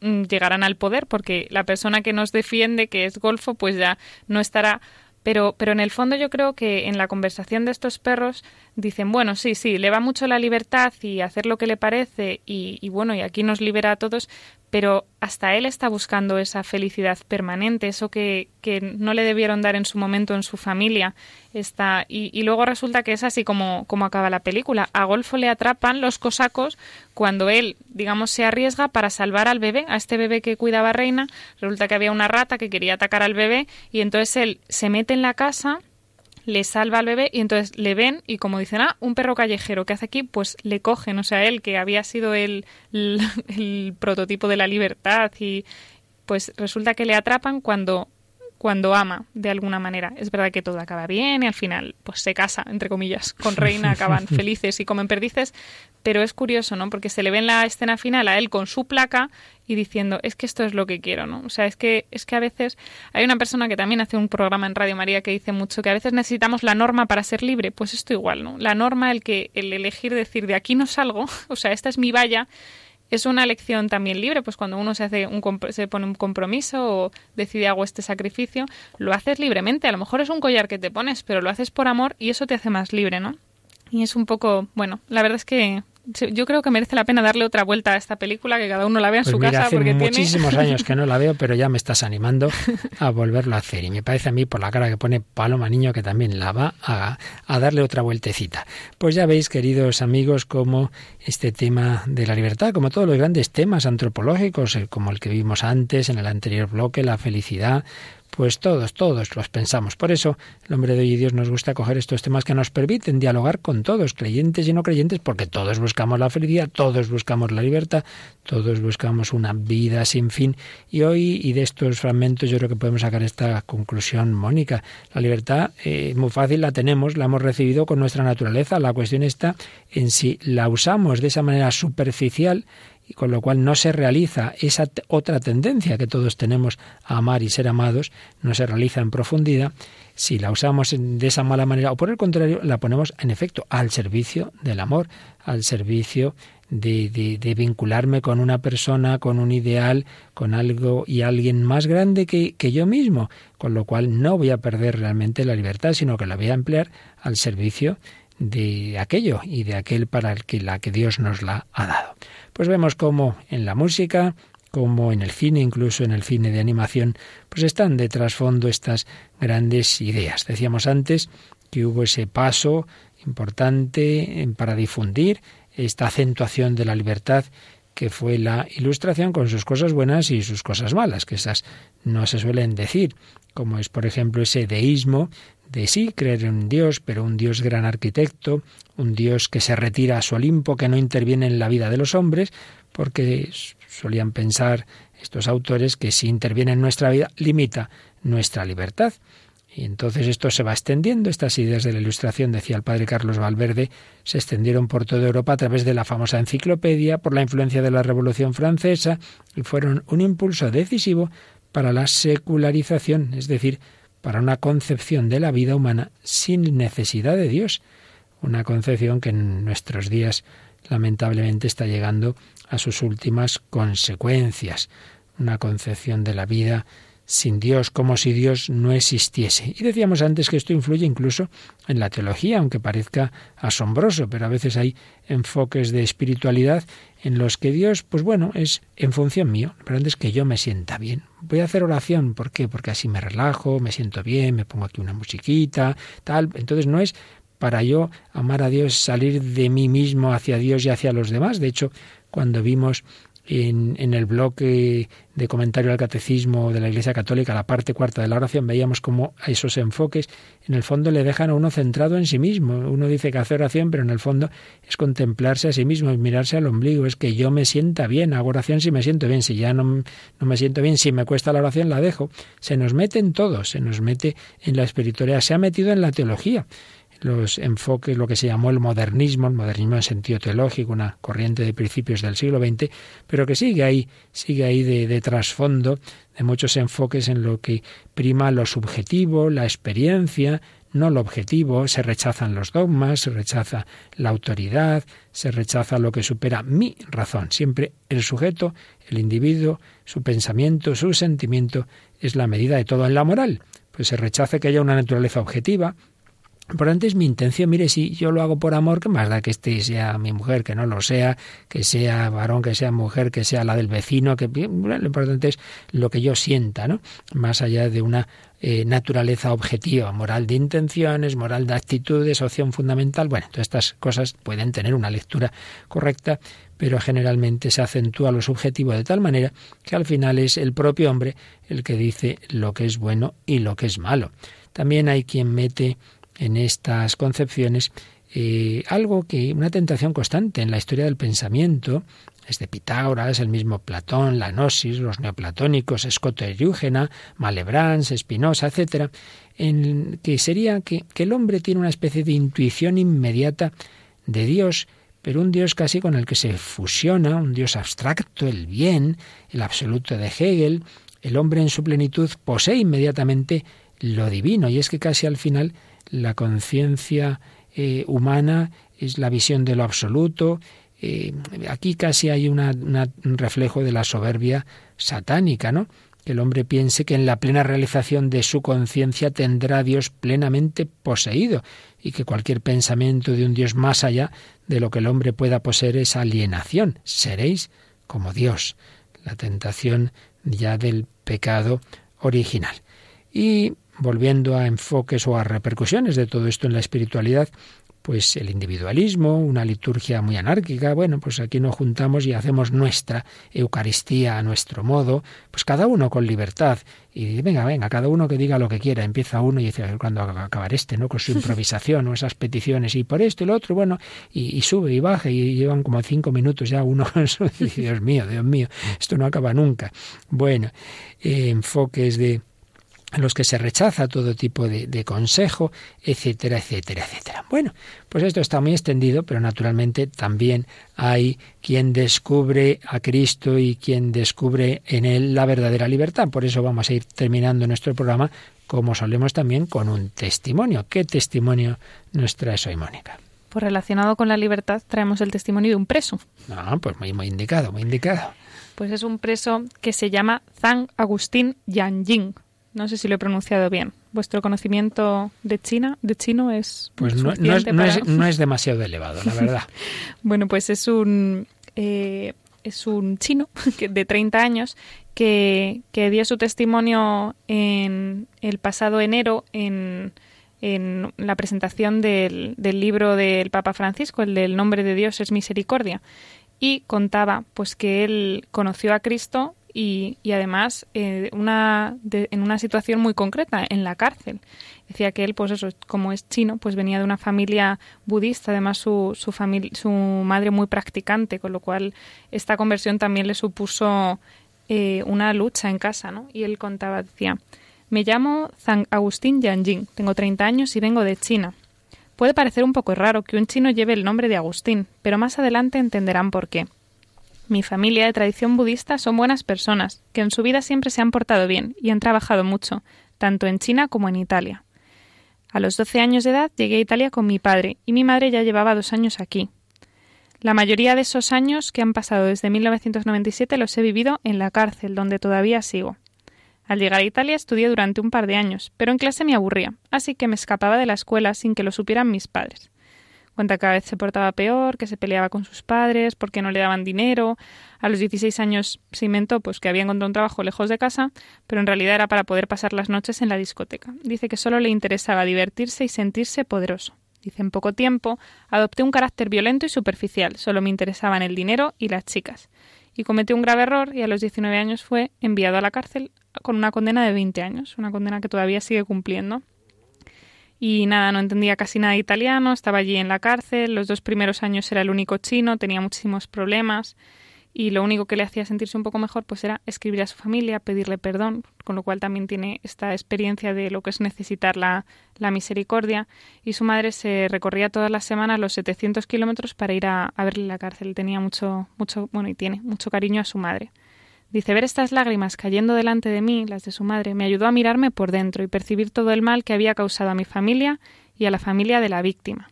llegarán al poder porque la persona que nos defiende, que es Golfo, pues ya no estará pero, pero en el fondo yo creo que en la conversación de estos perros dicen, bueno, sí, sí, le va mucho la libertad y hacer lo que le parece y, y bueno, y aquí nos libera a todos, pero hasta él está buscando esa felicidad permanente, eso que, que no le debieron dar en su momento en su familia. Está, y, y, luego resulta que es así como, como acaba la película. A Golfo le atrapan los cosacos cuando él, digamos, se arriesga para salvar al bebé, a este bebé que cuidaba Reina. Resulta que había una rata que quería atacar al bebé y entonces él se mete en la casa le salva al bebé y entonces le ven y como dicen, ah, un perro callejero, ¿qué hace aquí? Pues le cogen, o sea, él que había sido el, el, el prototipo de la libertad y pues resulta que le atrapan cuando cuando ama de alguna manera. Es verdad que todo acaba bien y al final pues se casa, entre comillas, con Reina, acaban felices y comen perdices, pero es curioso, ¿no? Porque se le ve en la escena final a él con su placa y diciendo, es que esto es lo que quiero, ¿no? O sea, es que es que a veces hay una persona que también hace un programa en Radio María que dice mucho que a veces necesitamos la norma para ser libre, pues esto igual, ¿no? La norma el que el elegir decir de aquí no salgo, o sea, esta es mi valla es una elección también libre, pues cuando uno se hace un se pone un compromiso o decide hago este sacrificio, lo haces libremente. A lo mejor es un collar que te pones, pero lo haces por amor y eso te hace más libre, ¿no? Y es un poco, bueno, la verdad es que yo creo que merece la pena darle otra vuelta a esta película, que cada uno la vea en pues su mira, casa. Hace porque muchísimos tiene... años que no la veo, pero ya me estás animando a volverlo a hacer. Y me parece a mí, por la cara que pone Paloma Niño, que también la va a, a darle otra vueltecita. Pues ya veis, queridos amigos, como este tema de la libertad, como todos los grandes temas antropológicos, como el que vimos antes en el anterior bloque, la felicidad, pues todos, todos los pensamos. Por eso, el hombre de hoy y Dios nos gusta coger estos temas que nos permiten dialogar con todos, creyentes y no creyentes, porque todos buscamos la felicidad, todos buscamos la libertad, todos buscamos una vida sin fin. Y hoy, y de estos fragmentos, yo creo que podemos sacar esta conclusión, Mónica. La libertad, eh, muy fácil, la tenemos, la hemos recibido con nuestra naturaleza. La cuestión está en si la usamos de esa manera superficial y con lo cual no se realiza esa otra tendencia que todos tenemos a amar y ser amados, no se realiza en profundidad, si la usamos de esa mala manera o por el contrario la ponemos en efecto al servicio del amor, al servicio de, de, vincularme con una persona, con un ideal, con algo y alguien más grande que, que yo mismo, con lo cual no voy a perder realmente la libertad, sino que la voy a emplear al servicio de aquello y de aquel para el que la que Dios nos la ha dado. Pues vemos cómo en la música, como en el cine, incluso en el cine de animación, pues están de trasfondo estas grandes ideas. Decíamos antes que hubo ese paso importante para difundir esta acentuación de la libertad que fue la ilustración con sus cosas buenas y sus cosas malas, que esas no se suelen decir, como es por ejemplo ese deísmo de sí, creer en Dios, pero un Dios gran arquitecto, un Dios que se retira a su Olimpo, que no interviene en la vida de los hombres, porque solían pensar estos autores que si interviene en nuestra vida limita nuestra libertad. Y entonces esto se va extendiendo, estas ideas de la Ilustración, decía el padre Carlos Valverde, se extendieron por toda Europa a través de la famosa enciclopedia, por la influencia de la Revolución Francesa, y fueron un impulso decisivo para la secularización, es decir, para una concepción de la vida humana sin necesidad de Dios, una concepción que en nuestros días lamentablemente está llegando a sus últimas consecuencias, una concepción de la vida sin Dios, como si Dios no existiese. Y decíamos antes que esto influye incluso en la teología, aunque parezca asombroso, pero a veces hay enfoques de espiritualidad en los que Dios, pues bueno, es en función mío, pero antes que yo me sienta bien. Voy a hacer oración, ¿por qué? Porque así me relajo, me siento bien, me pongo aquí una musiquita, tal. Entonces no es para yo amar a Dios, salir de mí mismo hacia Dios y hacia los demás. De hecho, cuando vimos en, el bloque de comentario al catecismo de la Iglesia Católica, la parte cuarta de la oración, veíamos cómo esos enfoques en el fondo le dejan a uno centrado en sí mismo. Uno dice que hace oración, pero en el fondo es contemplarse a sí mismo, es mirarse al ombligo, es que yo me sienta bien, hago oración si me siento bien, si ya no, no me siento bien, si me cuesta la oración, la dejo. Se nos mete en todo, se nos mete en la espiritualidad, se ha metido en la teología los enfoques, lo que se llamó el modernismo, el modernismo en sentido teológico, una corriente de principios del siglo XX, pero que sigue ahí, sigue ahí de, trasfondo de muchos enfoques en lo que prima lo subjetivo, la experiencia, no lo objetivo, se rechazan los dogmas, se rechaza la autoridad, se rechaza lo que supera mi razón. Siempre el sujeto, el individuo, su pensamiento, su sentimiento es la medida de todo en la moral. Pues se rechaza que haya una naturaleza objetiva, por antes mi intención, mire, si yo lo hago por amor, ¿qué más da que este sea mi mujer, que no lo sea, que sea varón, que sea mujer, que sea la del vecino, que lo importante es lo que yo sienta, ¿no? Más allá de una eh, naturaleza objetiva, moral de intenciones, moral de actitudes, opción fundamental. Bueno, todas estas cosas pueden tener una lectura correcta, pero generalmente se acentúa lo subjetivo de tal manera que al final es el propio hombre el que dice lo que es bueno y lo que es malo. También hay quien mete en estas concepciones eh, algo que una tentación constante en la historia del pensamiento es de Pitágoras, el mismo Platón, la Gnosis, los neoplatónicos, Escoto Eugena, Malebrans, Spinoza, etcétera, en que sería que, que el hombre tiene una especie de intuición inmediata de Dios, pero un Dios casi con el que se fusiona, un Dios abstracto, el bien, el absoluto de Hegel, el hombre en su plenitud posee inmediatamente lo divino, y es que casi al final la conciencia eh, humana es la visión de lo absoluto. Eh, aquí casi hay un reflejo de la soberbia satánica, ¿no? Que el hombre piense que en la plena realización de su conciencia tendrá Dios plenamente poseído y que cualquier pensamiento de un Dios más allá de lo que el hombre pueda poseer es alienación. Seréis como Dios. La tentación ya del pecado original. Y volviendo a enfoques o a repercusiones de todo esto en la espiritualidad, pues el individualismo, una liturgia muy anárquica, bueno, pues aquí nos juntamos y hacemos nuestra Eucaristía a nuestro modo, pues cada uno con libertad. Y venga, venga, cada uno que diga lo que quiera, empieza uno y dice, a ver cuándo acabar este, ¿no? Con su improvisación o esas peticiones, y por esto y lo otro, bueno, y, sube y baja, y llevan como cinco minutos ya uno con su... Dios mío, Dios mío, esto no acaba nunca. Bueno, eh, enfoques de en los que se rechaza todo tipo de, consejo, etcétera, etcétera, etcétera. Bueno, pues esto está muy extendido, pero naturalmente también hay quien descubre a Cristo y quien descubre en él la verdadera libertad. Por eso vamos a ir terminando nuestro programa, como solemos también, con un testimonio. ¿Qué testimonio nos trae hoy, Mónica? Pues relacionado con la libertad traemos el testimonio de un preso. Ah, pues muy, muy indicado, muy indicado. Pues es un preso que se llama Zhang Agustín Yanjing no sé si lo he pronunciado bien. ¿Vuestro conocimiento de China, de chino es Pues no, es, demasiado elevado, la verdad. bueno, pues es un eh, es un chino de 30 años que, dio su testimonio en el pasado enero en, en la presentación del, del libro del Papa Francisco, el del nombre de Dios es misericordia, y contaba pues que él conoció a Cristo y, además eh, una de- en una situación muy concreta, en la cárcel. Decía que él, pues eso, como es chino, pues venía de una familia budista, además su, su, su madre muy practicante, con lo cual esta conversión también le supuso eh, una lucha en casa, ¿no? Y él contaba, decía, me llamo Agustín Yanjing, tengo 30 años y vengo de China. Puede parecer un poco raro que un chino lleve el nombre de Agustín, pero más adelante entenderán por qué. Mi familia de tradición budista son buenas personas, que en su vida siempre se han portado bien y han trabajado mucho, tanto en China como en Italia. A los 12 años de edad llegué a Italia con mi padre y mi madre ya llevaba dos años aquí. La mayoría de esos años que han pasado desde 1997 los he vivido en la cárcel, donde todavía sigo. Al llegar a Italia estudié durante un par de años, pero en clase me aburría, así que me escapaba de la escuela sin que lo supieran mis padres. Cuenta que cada vez se portaba peor, que se peleaba con sus padres porque no le daban dinero. A los 16 años se inventó pues que había encontrado un trabajo lejos de casa, pero en realidad era para poder pasar las noches en la discoteca. Dice que solo le interesaba divertirse y sentirse poderoso. Dice en poco tiempo adopté un carácter violento y superficial, solo me interesaban el dinero y las chicas. Y cometió un grave error y a los 19 años fue enviado a la cárcel con una condena de 20 años, una condena que todavía sigue cumpliendo. Y nada, no entendía casi nada de italiano, estaba allí en la cárcel, los dos primeros años era el único chino, tenía muchísimos problemas y lo único que le hacía sentirse un poco mejor pues era escribir a su familia, pedirle perdón, con lo cual también tiene esta experiencia de lo que es necesitar la, la misericordia y su madre se recorría todas las semanas los 700 kilómetros para ir a, a verle la cárcel, tenía mucho, mucho, bueno y tiene mucho cariño a su madre. Dice, ver estas lágrimas cayendo delante de mí, las de su madre, me ayudó a mirarme por dentro y percibir todo el mal que había causado a mi familia y a la familia de la víctima.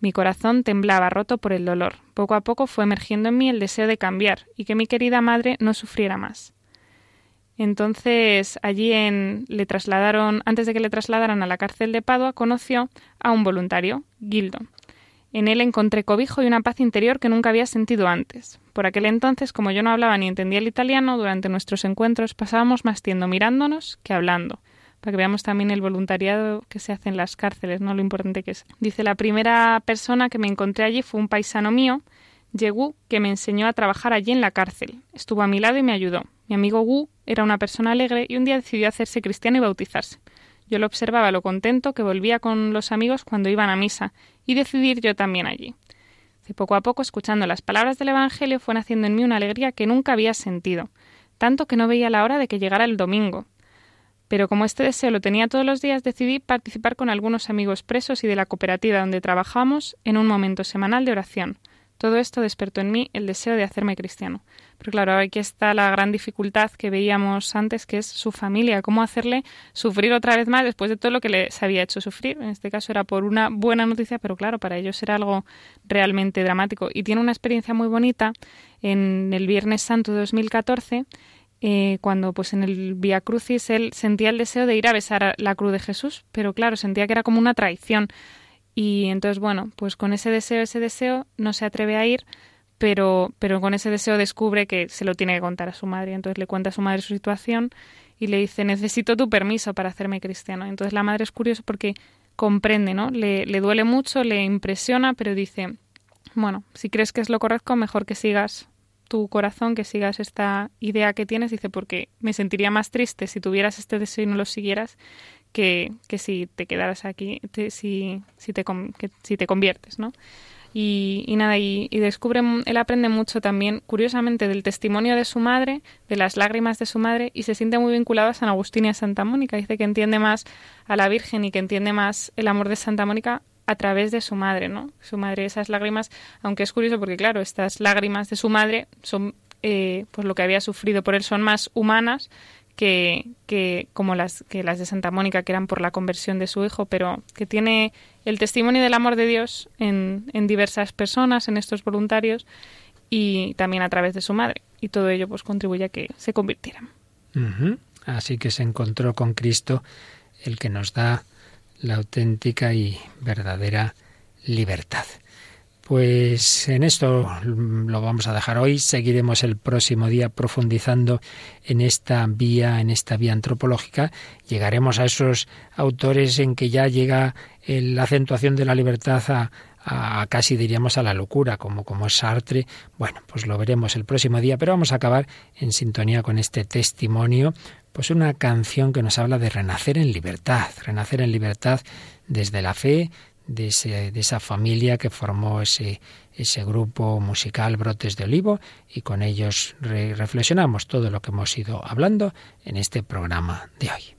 Mi corazón temblaba roto por el dolor. Poco a poco fue emergiendo en mí el deseo de cambiar y que mi querida madre no sufriera más. Entonces, allí en, le trasladaron, antes de que le trasladaran a la cárcel de Padua, conoció a un voluntario, Gildo. En él encontré cobijo y una paz interior que nunca había sentido antes. Por aquel entonces, como yo no hablaba ni entendía el italiano, durante nuestros encuentros pasábamos más tiempo mirándonos que hablando, para que veamos también el voluntariado que se hace en las cárceles, no lo importante que es. Dice, la primera persona que me encontré allí fue un paisano mío, Yegu, que me enseñó a trabajar allí en la cárcel. Estuvo a mi lado y me ayudó. Mi amigo Wu era una persona alegre y un día decidió hacerse cristiano y bautizarse. Yo lo observaba lo contento que volvía con los amigos cuando iban a misa y decidir yo también allí. De poco a poco, escuchando las palabras del Evangelio, fue naciendo en mí una alegría que nunca había sentido, tanto que no veía la hora de que llegara el domingo. Pero como este deseo lo tenía todos los días, decidí participar con algunos amigos presos y de la cooperativa donde trabajamos en un momento semanal de oración. Todo esto despertó en mí el deseo de hacerme cristiano. Pero claro, aquí está la gran dificultad que veíamos antes, que es su familia, cómo hacerle sufrir otra vez más después de todo lo que les había hecho sufrir. En este caso era por una buena noticia, pero claro, para ellos era algo realmente dramático. Y tiene una experiencia muy bonita en el Viernes Santo de 2014, eh, cuando pues en el Via Crucis él sentía el deseo de ir a besar la cruz de Jesús, pero claro, sentía que era como una traición. Y entonces, bueno, pues con ese deseo, ese deseo, no se atreve a ir, pero, pero con ese deseo descubre que se lo tiene que contar a su madre. Entonces le cuenta a su madre su situación y le dice, necesito tu permiso para hacerme cristiano. Entonces la madre es curiosa porque comprende, ¿no? Le, le duele mucho, le impresiona, pero dice, bueno, si crees que es lo correcto, mejor que sigas tu corazón, que sigas esta idea que tienes, dice, porque me sentiría más triste si tuvieras este deseo y no lo siguieras que, que si te quedaras aquí, te, si, si, te, si te conviertes, ¿no? Y, y, nada, y, y, descubre, él aprende mucho también, curiosamente, del testimonio de su madre, de las lágrimas de su madre, y se siente muy vinculado a San Agustín y a Santa Mónica. Dice que entiende más a la Virgen y que entiende más el amor de Santa Mónica a través de su madre, ¿no? Su madre, esas lágrimas, aunque es curioso porque, claro, estas lágrimas de su madre son, eh, pues lo que había sufrido por él son más humanas que, que como las que las de Santa Mónica que eran por la conversión de su hijo, pero que tiene el testimonio del amor de Dios en, en diversas personas, en estos voluntarios y también a través de su madre. Y todo ello pues contribuye a que se convirtieran. Así que se encontró con Cristo, el que nos da la auténtica y verdadera libertad. Pues en esto lo vamos a dejar hoy. Seguiremos el próximo día profundizando en esta vía, en esta vía antropológica. Llegaremos a esos autores en que ya llega la acentuación de la libertad a, casi diríamos a la locura, como, como Sartre. Bueno, pues lo veremos el próximo día, pero vamos a acabar en sintonía con este testimonio, pues una canción que nos habla de renacer en libertad, renacer en libertad desde la fe, de, esa familia que formó ese, ese grupo musical Brotes de Olivo y con ellos reflexionamos todo lo que hemos ido hablando en este programa de hoy.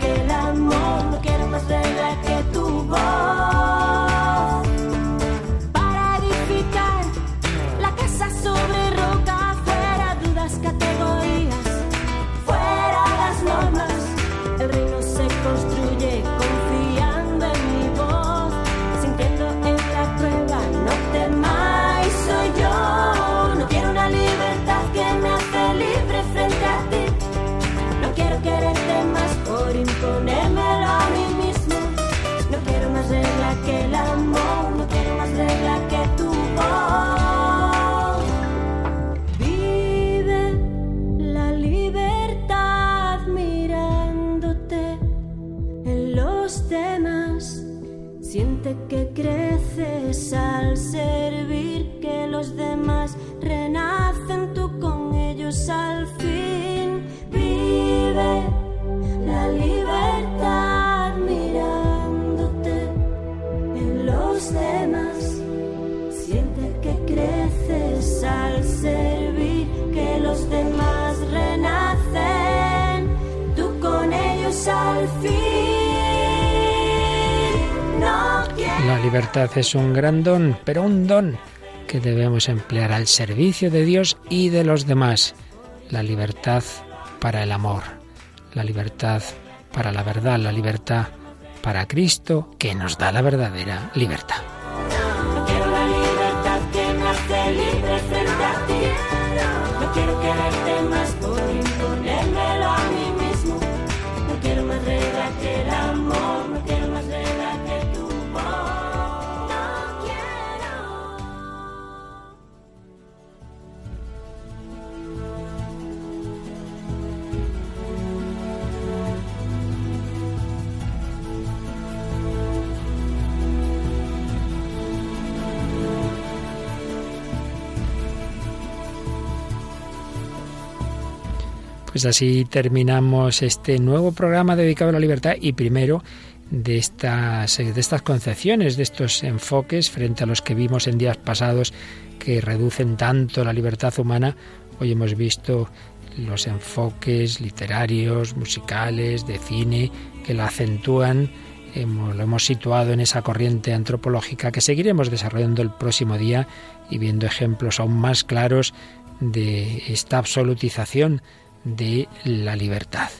que el amor libertad es un gran don, pero un don que debemos emplear al servicio de Dios y de los demás. La libertad para el amor, la libertad para la verdad, la libertad para Cristo, que nos da la verdadera libertad. Pues así terminamos este nuevo programa dedicado a la libertad y primero de estas, de estas concepciones, de estos enfoques frente a los que vimos en días pasados que reducen tanto la libertad humana. Hoy hemos visto los enfoques literarios, musicales, de cine, que la acentúan. lo hemos situado en esa corriente antropológica que seguiremos desarrollando el próximo día y viendo ejemplos aún más claros de esta absolutización de la libertad.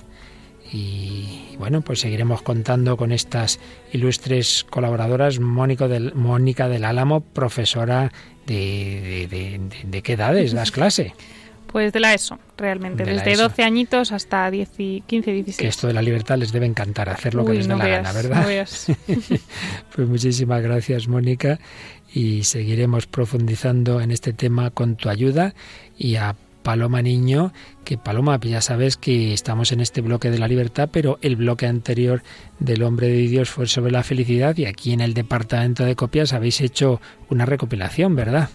Y bueno, pues seguiremos contando con estas ilustres colaboradoras. Mónica del, Mónica del Álamo, profesora de, de, qué edades das clase. Pues de la ESO, realmente, desde 12 añitos hasta 10 y 15, 16. Que esto de la libertad les debe encantar, hacer lo que les dé la gana, ¿verdad? pues muchísimas gracias, Mónica, y seguiremos profundizando en este tema con tu ayuda y a Paloma Niño, que Paloma, ya sabes que estamos en este bloque de la libertad, pero el bloque anterior del hombre de Dios fue sobre la felicidad y aquí en el departamento de copias habéis hecho una recopilación, ¿verdad?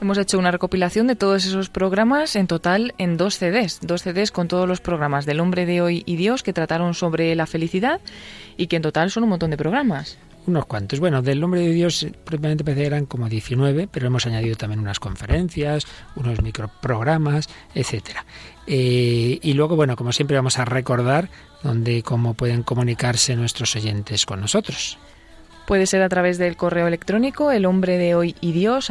Hemos hecho una recopilación de todos esos programas, en total en dos CDs, dos CDs con todos los programas del hombre de hoy y Dios que trataron sobre la felicidad y que en total son un montón de programas unos cuantos. Bueno, del nombre de Dios eh, propiamente parece eran como 19, pero hemos añadido también unas conferencias, unos microprogramas, etcétera. Eh, y luego, bueno, como siempre vamos a recordar dónde cómo pueden comunicarse nuestros oyentes con nosotros. Puede ser a través del correo electrónico el hombre de hoy y Dios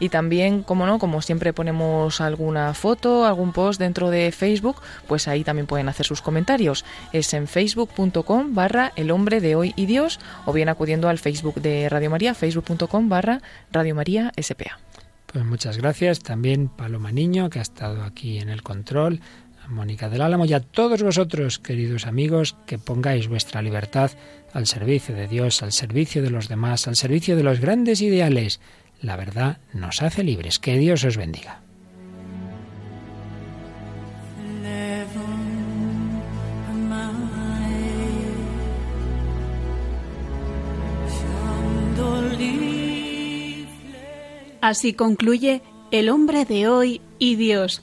y también, como no, como siempre ponemos alguna foto, algún post dentro de Facebook, pues ahí también pueden hacer sus comentarios. Es en facebook.com barra el hombre de hoy y Dios o bien acudiendo al Facebook de Radio María, facebook.com barra Radio María SPA. Pues muchas gracias. También Paloma Niño, que ha estado aquí en el control, Mónica del Álamo y a todos vosotros, queridos amigos, que pongáis vuestra libertad al servicio de Dios, al servicio de los demás, al servicio de los grandes ideales. La verdad nos hace libres. Que Dios os bendiga. Así concluye El hombre de hoy y Dios,